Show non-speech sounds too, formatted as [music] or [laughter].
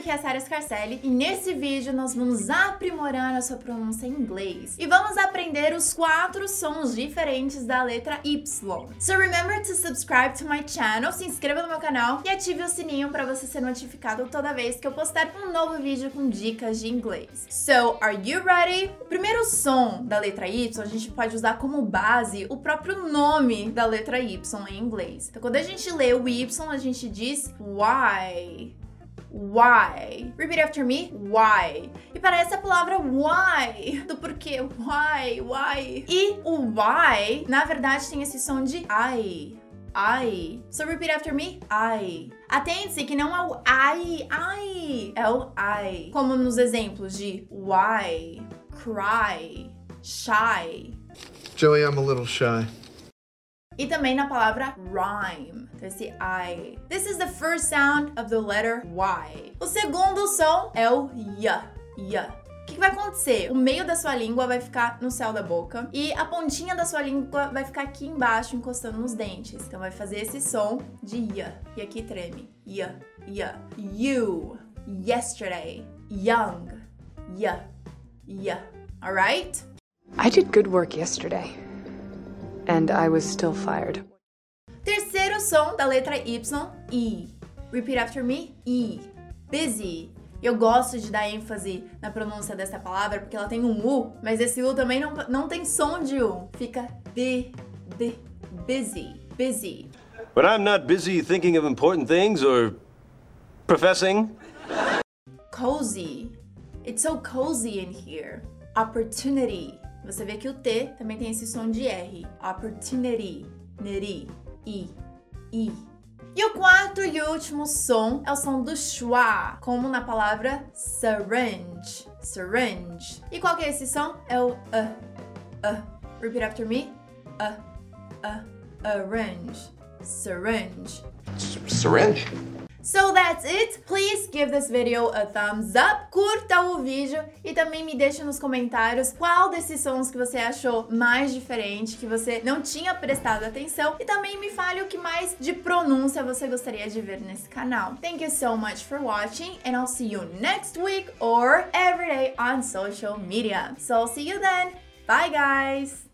aqui é a Sarah Scarcelli e nesse vídeo nós vamos aprimorar a sua pronúncia em inglês e vamos aprender os quatro sons diferentes da letra Y. So remember to subscribe to my channel, se inscreva no meu canal e ative o sininho para você ser notificado toda vez que eu postar um novo vídeo com dicas de inglês. So, are you ready? O primeiro som da letra Y a gente pode usar como base o próprio nome da letra Y em inglês. Então, quando a gente lê o Y, a gente diz why. Why? Repeat after me. Why? E parece a palavra why, [laughs] do porquê. Why? Why? E o why, na verdade, tem esse som de I. I. So repeat after me. I. Atente-se que não é o I, I. É o I. Como nos exemplos de why, cry, shy. Joey, I'm a little shy. E também na palavra rhyme. Então, esse I. This is the first sound of the letter Y. O segundo som é o Y. Y. O que, que vai acontecer? O meio da sua língua vai ficar no céu da boca e a pontinha da sua língua vai ficar aqui embaixo, encostando nos dentes. Então vai fazer esse som de Y. E aqui treme. Y. Y. You. Yesterday. Young. Y. Y. Alright? I did good work yesterday. And I was still fired. Terceiro som da letra Y, E. Repeat after me, E. Busy. Eu gosto de dar ênfase na pronúncia dessa palavra porque ela tem um U, mas esse U também não, não tem som de U. Fica B, B, busy, busy. When I'm not busy thinking of important things or professing. Cozy. It's so cozy in here. Opportunity. Você vê que o T também tem esse som de R. Opportunity. Neri. I. I. E o quarto e último som é o som do schwa, como na palavra syringe. Syringe. E qual que é esse som? É o a. A. Repeat after me. A. A. Arrange. Syringe. Syringe? So that's it. Please give this video a thumbs up, curta o vídeo e também me deixe nos comentários qual desses sons que você achou mais diferente, que você não tinha prestado atenção e também me fale o que mais de pronúncia você gostaria de ver nesse canal. Thank you so much for watching and I'll see you next week or every day on social media. So I'll see you then. Bye guys!